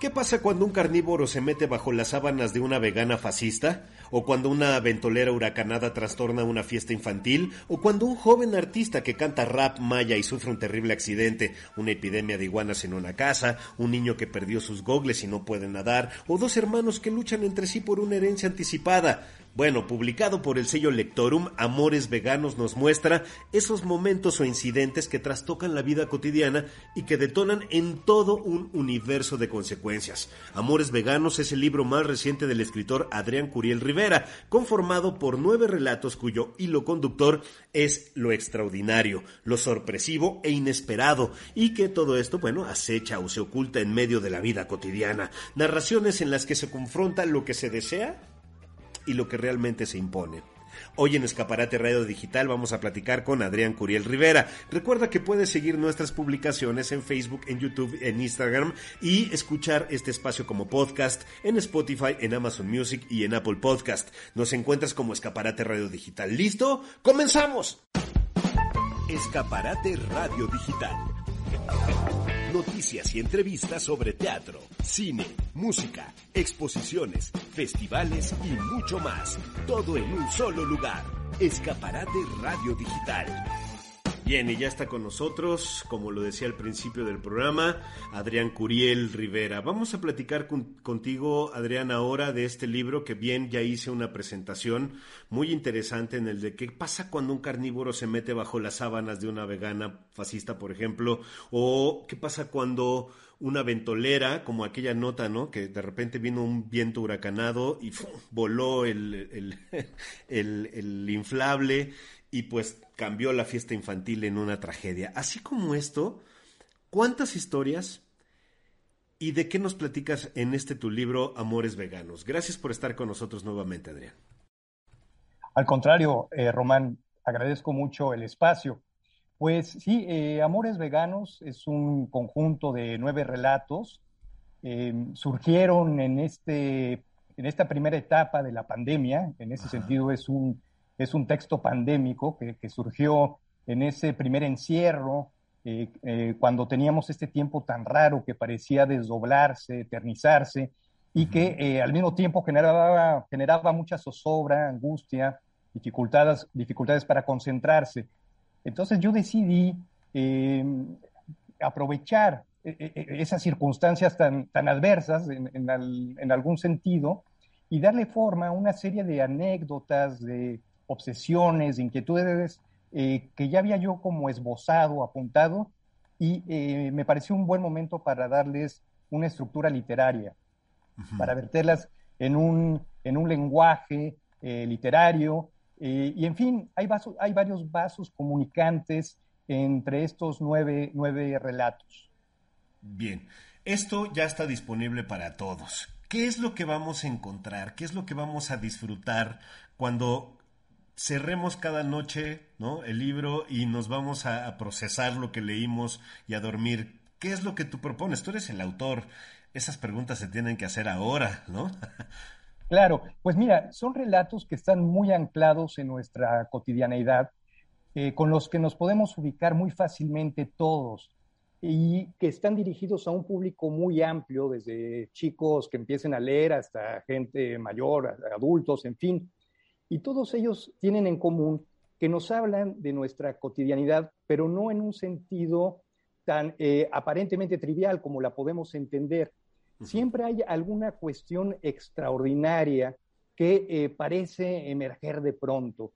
¿Qué pasa cuando un carnívoro se mete bajo las sábanas de una vegana fascista? ¿O cuando una ventolera huracanada trastorna una fiesta infantil? ¿O cuando un joven artista que canta rap maya y sufre un terrible accidente, una epidemia de iguanas en una casa, un niño que perdió sus gogles y no puede nadar, o dos hermanos que luchan entre sí por una herencia anticipada? Bueno, publicado por el sello Lectorum, Amores Veganos nos muestra esos momentos o incidentes que trastocan la vida cotidiana y que detonan en todo un universo de consecuencias. Amores Veganos es el libro más reciente del escritor Adrián Curiel Rivera, conformado por nueve relatos cuyo hilo conductor es lo extraordinario, lo sorpresivo e inesperado, y que todo esto, bueno, acecha o se oculta en medio de la vida cotidiana. Narraciones en las que se confronta lo que se desea y lo que realmente se impone. Hoy en Escaparate Radio Digital vamos a platicar con Adrián Curiel Rivera. Recuerda que puedes seguir nuestras publicaciones en Facebook, en YouTube, en Instagram y escuchar este espacio como podcast en Spotify, en Amazon Music y en Apple Podcast. Nos encuentras como Escaparate Radio Digital. ¿Listo? ¡Comenzamos! Escaparate Radio Digital Noticias y entrevistas sobre teatro, cine, música, exposiciones, festivales y mucho más. Todo en un solo lugar. Escaparate Radio Digital. Bien, y ya está con nosotros, como lo decía al principio del programa, Adrián Curiel Rivera. Vamos a platicar contigo, Adrián, ahora de este libro que bien ya hice una presentación muy interesante en el de qué pasa cuando un carnívoro se mete bajo las sábanas de una vegana fascista, por ejemplo, o qué pasa cuando una ventolera, como aquella nota, ¿no? Que de repente vino un viento huracanado y voló el, el, el inflable y pues cambió la fiesta infantil en una tragedia. Así como esto, ¿cuántas historias y de qué nos platicas en este tu libro Amores Veganos? Gracias por estar con nosotros nuevamente, Adrián. Al contrario, eh, Román, agradezco mucho el espacio. Pues sí, eh, Amores Veganos es un conjunto de nueve relatos. Em, surgieron en, este, en esta primera etapa de la pandemia. En ese sentido es un es un texto pandémico que, surgió en ese primer encierro, eh, eh, cuando teníamos este tiempo tan raro que parecía desdoblarse, eternizarse, y que eh, al mismo tiempo generaba, generaba mucha zozobra, angustia, dificultades, dificultades para concentrarse. Entonces yo decidí aprovechar esas circunstancias tan, tan adversas en, en, algún sentido y darle forma a una serie de anécdotas, de, obsesiones, inquietudes eh, que ya había yo como esbozado, apuntado, y eh, me pareció un buen momento para darles una estructura literaria, para verterlas en un, en un lenguaje eh, literario, y en fin, hay, hay varios vasos comunicantes entre estos nueve, nueve relatos. Bien, esto ya está disponible para todos. ¿Qué es lo que vamos a encontrar? ¿Qué es lo que vamos a disfrutar cuando cerremos cada noche ¿no? el libro y nos vamos a, procesar lo que leímos y a dormir. ¿Qué es lo que tú propones? Tú eres el autor. Esas preguntas se tienen que hacer ahora, ¿no? Claro, pues mira, son relatos que están muy anclados en nuestra cotidianeidad, eh, con los que nos podemos ubicar muy fácilmente todos y que están dirigidos a un público muy amplio, desde chicos que empiecen a leer hasta gente mayor, adultos, en fin. Y todos ellos tienen en común que nos hablan de nuestra cotidianidad, pero no en un sentido tan eh, aparentemente trivial como la podemos entender. Siempre hay alguna cuestión extraordinaria que eh, parece emerger de pronto.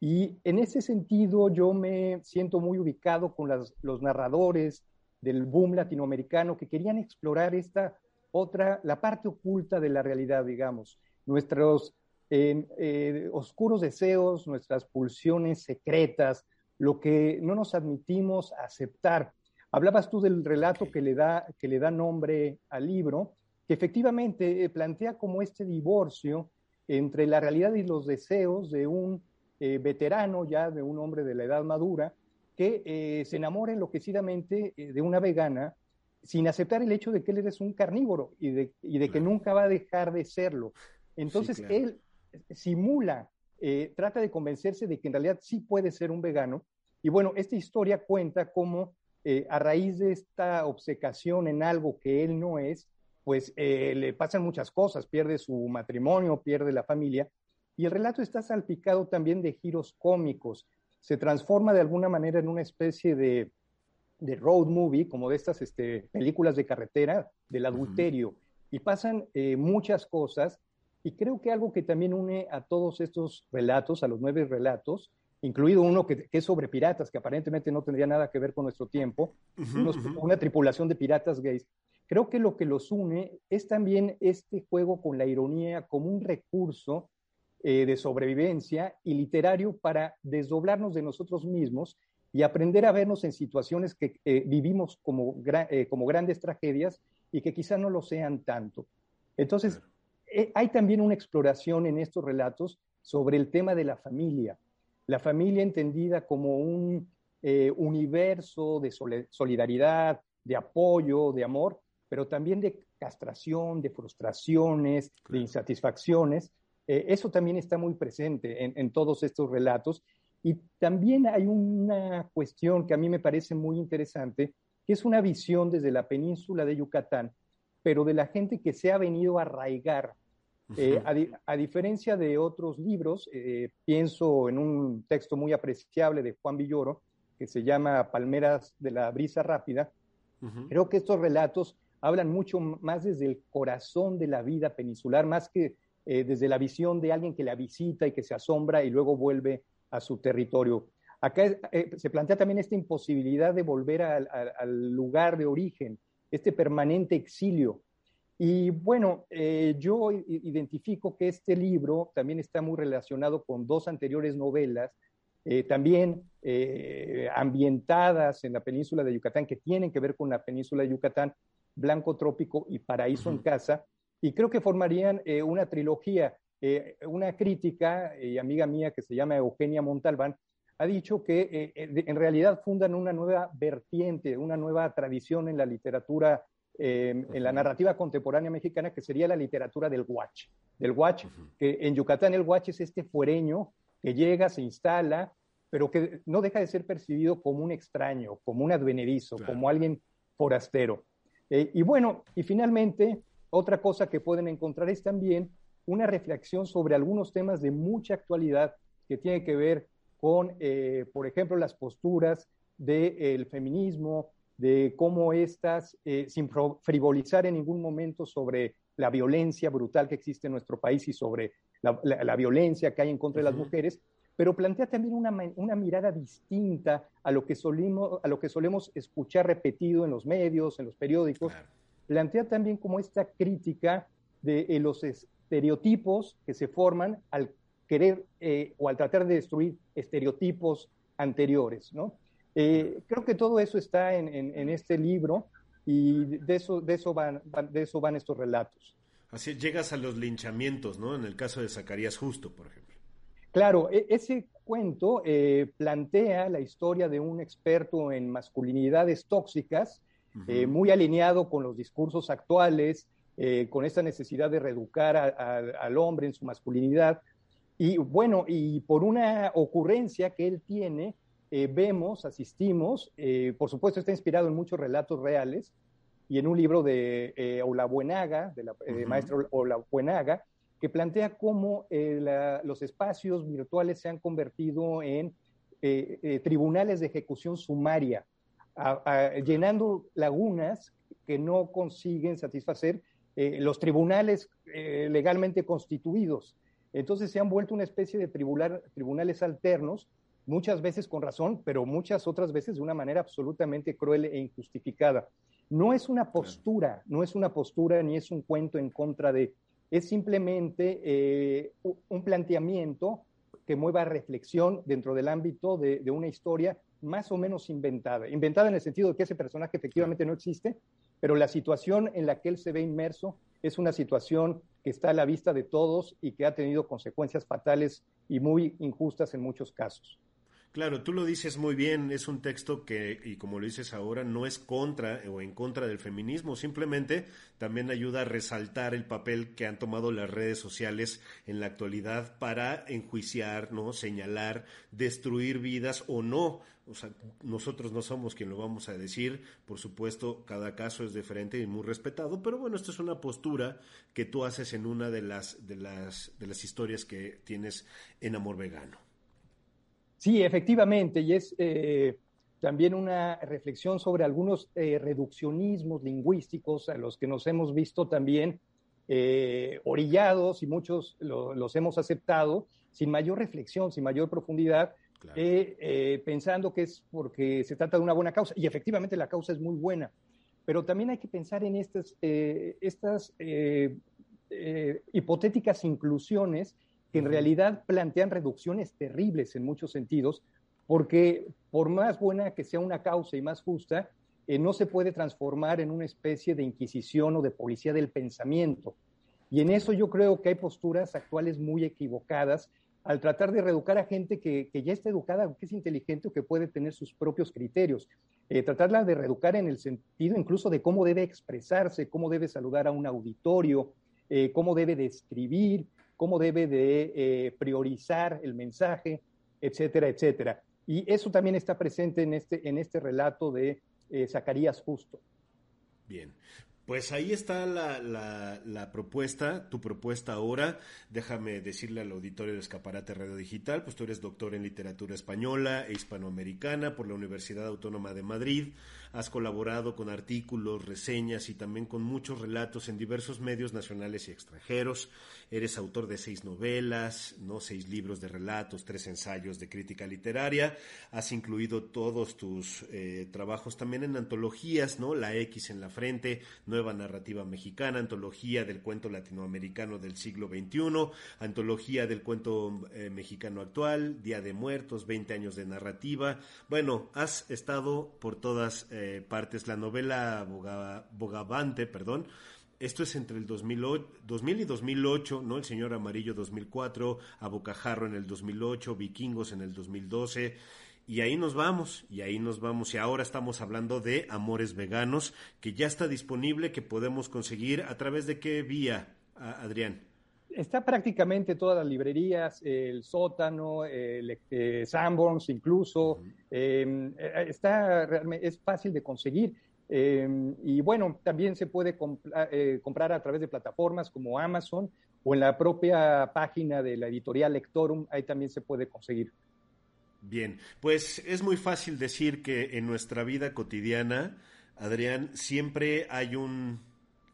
Y en ese sentido yo me siento muy ubicado con los narradores del boom latinoamericano que querían explorar esta otra, la parte oculta de la realidad, digamos. Nuestros eh, oscuros deseos, nuestras pulsiones secretas, lo que no nos admitimos aceptar. Hablabas tú del relato que le da, que le da nombre al libro, que efectivamente eh, plantea como este divorcio entre la realidad y los deseos de un eh, veterano ya, de un hombre de la edad madura, que eh, se enamora enloquecidamente de una vegana sin aceptar el hecho de que él es un carnívoro y de, y de que nunca va a dejar de serlo. Entonces él simula, trata de convencerse de que en realidad sí puede ser un vegano. Y bueno, esta historia cuenta cómo a raíz de esta obcecación en algo que él no es, pues eh, le pasan muchas cosas, pierde su matrimonio, pierde la familia, y el relato está salpicado también de giros cómicos. Se transforma de alguna manera en una especie de, road movie, como de estas este, películas de carretera, del adulterio, y pasan eh, muchas cosas, y creo que algo que también une a todos estos relatos, a los nueve relatos, incluido uno que, es sobre piratas, que aparentemente no tendría nada que ver con nuestro tiempo, una tripulación de piratas gays, Creo que lo que los une es también este juego con la ironía como un recurso eh, de sobrevivencia y literario para desdoblarnos de nosotros mismos y aprender a vernos en situaciones que eh, vivimos como, eh, como grandes tragedias y que quizá no lo sean tanto. Entonces, hay también una exploración en estos relatos sobre el tema de la familia, la familia entendida como un universo de solidaridad, de apoyo, de amor, pero también de castración, de frustraciones, de insatisfacciones. Eh, eso también está muy presente en, todos estos relatos. Y también hay una cuestión que a mí me parece muy interesante, que es una visión desde la península de Yucatán, pero de la gente que se ha venido a arraigar. Eh, a, diferencia de otros libros, eh, pienso en un texto muy apreciable de Juan Villoro, que se llama Palmeras de la Brisa Rápida, creo que estos relatos hablan mucho más desde el corazón de la vida peninsular, más que eh, desde la visión de alguien que la visita y que se asombra y luego vuelve a su territorio. Acá se plantea también esta imposibilidad de volver al lugar de origen, este permanente exilio. Y bueno, eh, yo identifico que este libro también está muy relacionado con dos anteriores novelas, también ambientadas en la península de Yucatán, que tienen que ver con la península de Yucatán, Blanco Trópico y Paraíso en Casa, y creo que formarían eh, una trilogía. Eh, una crítica y amiga mía que se llama Eugenia Montalbán ha dicho que eh, en realidad fundan una nueva vertiente, una nueva tradición en la literatura, en la narrativa contemporánea mexicana, que sería la literatura del watch. Del watch, que en Yucatán el watch es este fuereño que llega, se instala, pero que no deja de ser percibido como un extraño, como un advenedizo, como alguien forastero. Eh, y bueno, y finalmente, otra cosa que pueden encontrar es también una reflexión sobre algunos temas de mucha actualidad que tiene que ver con, eh, por ejemplo, las posturas del feminismo, de cómo estas, eh, sin frivolizar en ningún momento sobre la violencia brutal que existe en nuestro país y sobre la, violencia que hay en contra de las mujeres, pero plantea también una, una, mirada distinta a lo, que solemos, a lo que solemos escuchar repetido en los medios, en los periódicos. Plantea también como esta crítica de eh, los estereotipos que se forman al querer eh, o al tratar de destruir estereotipos anteriores. ¿no? Eh, creo que todo eso está en, en, este libro y de eso, de, eso van, de eso van estos relatos. Así llegas a los linchamientos, ¿no? En el caso de Zacarías Justo, por ejemplo. Claro, e, ese cuento eh, plantea la historia de un experto en masculinidades tóxicas, eh, muy alineado con los discursos actuales, eh, con esta necesidad de reeducar al hombre en su masculinidad. Y bueno, y por una ocurrencia que él tiene, vemos, asistimos, por supuesto está inspirado en muchos relatos reales y en un libro de Olabuenaga, de la maestra Olabuenaga, que plantea cómo eh, los espacios virtuales se han convertido en eh, eh, tribunales de ejecución sumaria, llenando lagunas que no consiguen satisfacer los tribunales legalmente constituidos. Entonces se han vuelto una especie de tribunales alternos, muchas veces con razón, pero muchas otras veces de una manera absolutamente cruel e injustificada. No es una postura, no es una postura ni es un cuento en contra de, es simplemente eh, un planteamiento que mueva reflexión dentro del ámbito de, una historia más o menos inventada. Inventada en el sentido de que ese personaje efectivamente no existe, pero la situación en la que él se ve inmerso es una situación que está a la vista de todos y que ha tenido consecuencias fatales y muy injustas en muchos casos. Claro, tú lo dices muy bien, es un texto que, y como lo dices ahora, no es contra o en contra del feminismo, simplemente también ayuda a resaltar el papel que han tomado las redes sociales en la actualidad para enjuiciar, ¿no? señalar, destruir vidas o no. O sea, nosotros no somos quien lo vamos a decir, por supuesto, cada caso es diferente y muy respetado, pero bueno, esto es una postura que tú haces en una de las, de las, de las historias que tienes en Amor Vegano. Sí, efectivamente, y es eh, también una reflexión sobre algunos eh, reduccionismos lingüísticos a los que nos hemos visto también eh, orillados y muchos los hemos aceptado sin mayor reflexión, sin mayor profundidad, pensando que es porque se trata de una buena causa. Y efectivamente la causa es muy buena, pero también hay que pensar en estas, estas hipotéticas inclusiones que en realidad plantean reducciones terribles en muchos sentidos, porque por más buena que sea una causa y más justa, eh, no se puede transformar en una especie de inquisición o de policía del pensamiento. Y en eso yo creo que hay posturas actuales muy equivocadas al tratar de reeducar a gente que, ya está educada, que es inteligente o que puede tener sus propios criterios. Eh, tratarla de reeducar en el sentido incluso de cómo debe expresarse, cómo debe saludar a un auditorio, eh, cómo debe describir, cómo debe de eh, priorizar el mensaje, etcétera, etcétera. Y eso también está presente en este, en este relato de eh, Zacarías Justo. Bien, pues ahí está la, la, propuesta, tu propuesta ahora. Déjame decirle al auditorio de Escaparate Radio Digital, pues tú eres doctor en literatura española e hispanoamericana por la Universidad Autónoma de Madrid. Has colaborado con artículos, reseñas y también con muchos relatos en diversos medios nacionales y extranjeros. Eres autor de seis novelas, no seis libros de relatos, tres ensayos de crítica literaria. Has incluido todos tus eh, trabajos también en antologías, ¿no? La X en la frente, Nueva Narrativa Mexicana, Antología del Cuento Latinoamericano del siglo XXI, Antología del Cuento eh, Mexicano Actual, Día de Muertos, 20 años de narrativa. Bueno, has estado por todas eh, partes. La novela Bogavante, perdón, esto es entre el 2000, 2000, y 2008, ¿no? El Señor Amarillo 2004, A Bocajarro en el 2008, Vikingos en el 2012. Y ahí nos vamos, y ahí nos vamos. Y ahora estamos hablando de Amores Veganos, que ya está disponible, que podemos conseguir a través de qué vía, Adrián. Está prácticamente todas las librerías, el sótano, el, eh, Sanborns incluso. Em, eh, está, es fácil de conseguir. Em, y bueno, también se puede eh, comprar a través de plataformas como Amazon o en la propia página de la editorial Lectorum, ahí también se puede conseguir. Bien, pues es muy fácil decir que en nuestra vida cotidiana, Adrián, siempre hay un,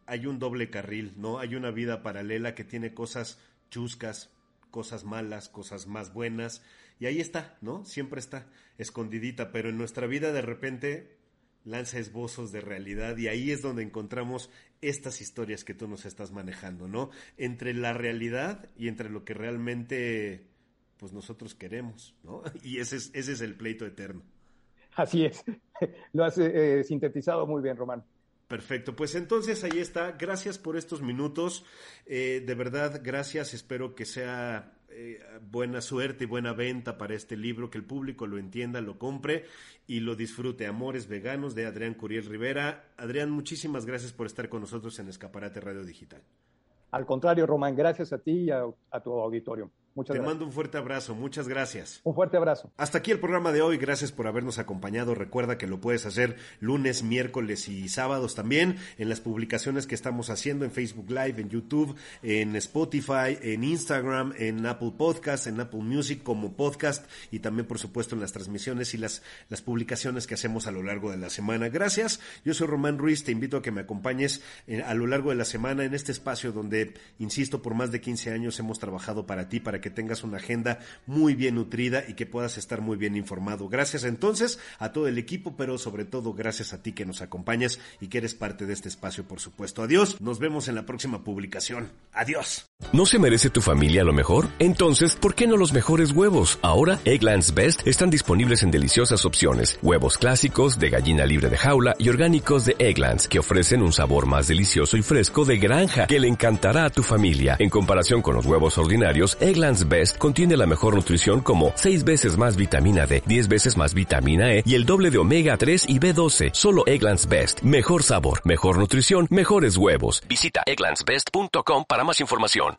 hay un doble carril, ¿no? Hay una vida paralela que tiene cosas chuscas, cosas malas, cosas más buenas, y ahí está, ¿no? Siempre está escondidita, pero en nuestra vida de repente lanza esbozos de realidad y ahí es donde encontramos estas historias que tú nos estás manejando, ¿no? Entre la realidad y entre lo que realmente pues nosotros queremos, ¿no? Y ese es, ese es el pleito eterno. Así es, lo has eh, sintetizado muy bien, Román. Perfecto, pues entonces ahí está. Gracias por estos minutos. Eh, de verdad, gracias. Espero que sea eh, buena suerte y buena venta para este libro, que el público lo entienda, lo compre y lo disfrute. Amores Veganos de Adrián Curiel Rivera. Adrián, muchísimas gracias por estar con nosotros en Escaparate Radio Digital. Al contrario, Román, gracias a ti y a tu auditorio. Te mando un fuerte abrazo, muchas gracias. Un fuerte abrazo. Hasta aquí el programa de hoy, gracias por habernos acompañado. Recuerda que lo puedes hacer lunes, miércoles y sábados también en las publicaciones que estamos haciendo en Facebook Live, en YouTube, en Spotify, en Instagram, en Apple Podcast, en Apple Music como podcast y también por supuesto en las transmisiones y las, las publicaciones que hacemos a lo largo de la semana. Gracias, yo soy Román Ruiz, te invito a que me acompañes eh, a lo largo de la semana en este espacio donde, insisto, por más de 15 años hemos trabajado para ti, para para que tengas una agenda muy bien nutrida y que puedas estar muy bien informado. Gracias entonces a todo el equipo, pero sobre todo gracias a ti que nos acompañas y que eres parte de este espacio, por supuesto. Adiós, nos vemos en la próxima publicación. Adiós. ¿No se merece tu familia lo mejor? Entonces, ¿por qué no los mejores huevos? Ahora, Egglands Best están disponibles en deliciosas opciones. Huevos clásicos, de gallina libre de jaula y orgánicos de Egglands, que ofrecen un sabor más delicioso y fresco de granja que le encantará a tu familia. En comparación con los huevos ordinarios, Egglands Best contiene la mejor nutrición como 6 veces más vitamina D, 10 veces más vitamina E y el doble de omega 3 y B12. Solo Egglands Best. Mejor sabor, mejor nutrición, mejores huevos. Visita egglandsbest.com para más información.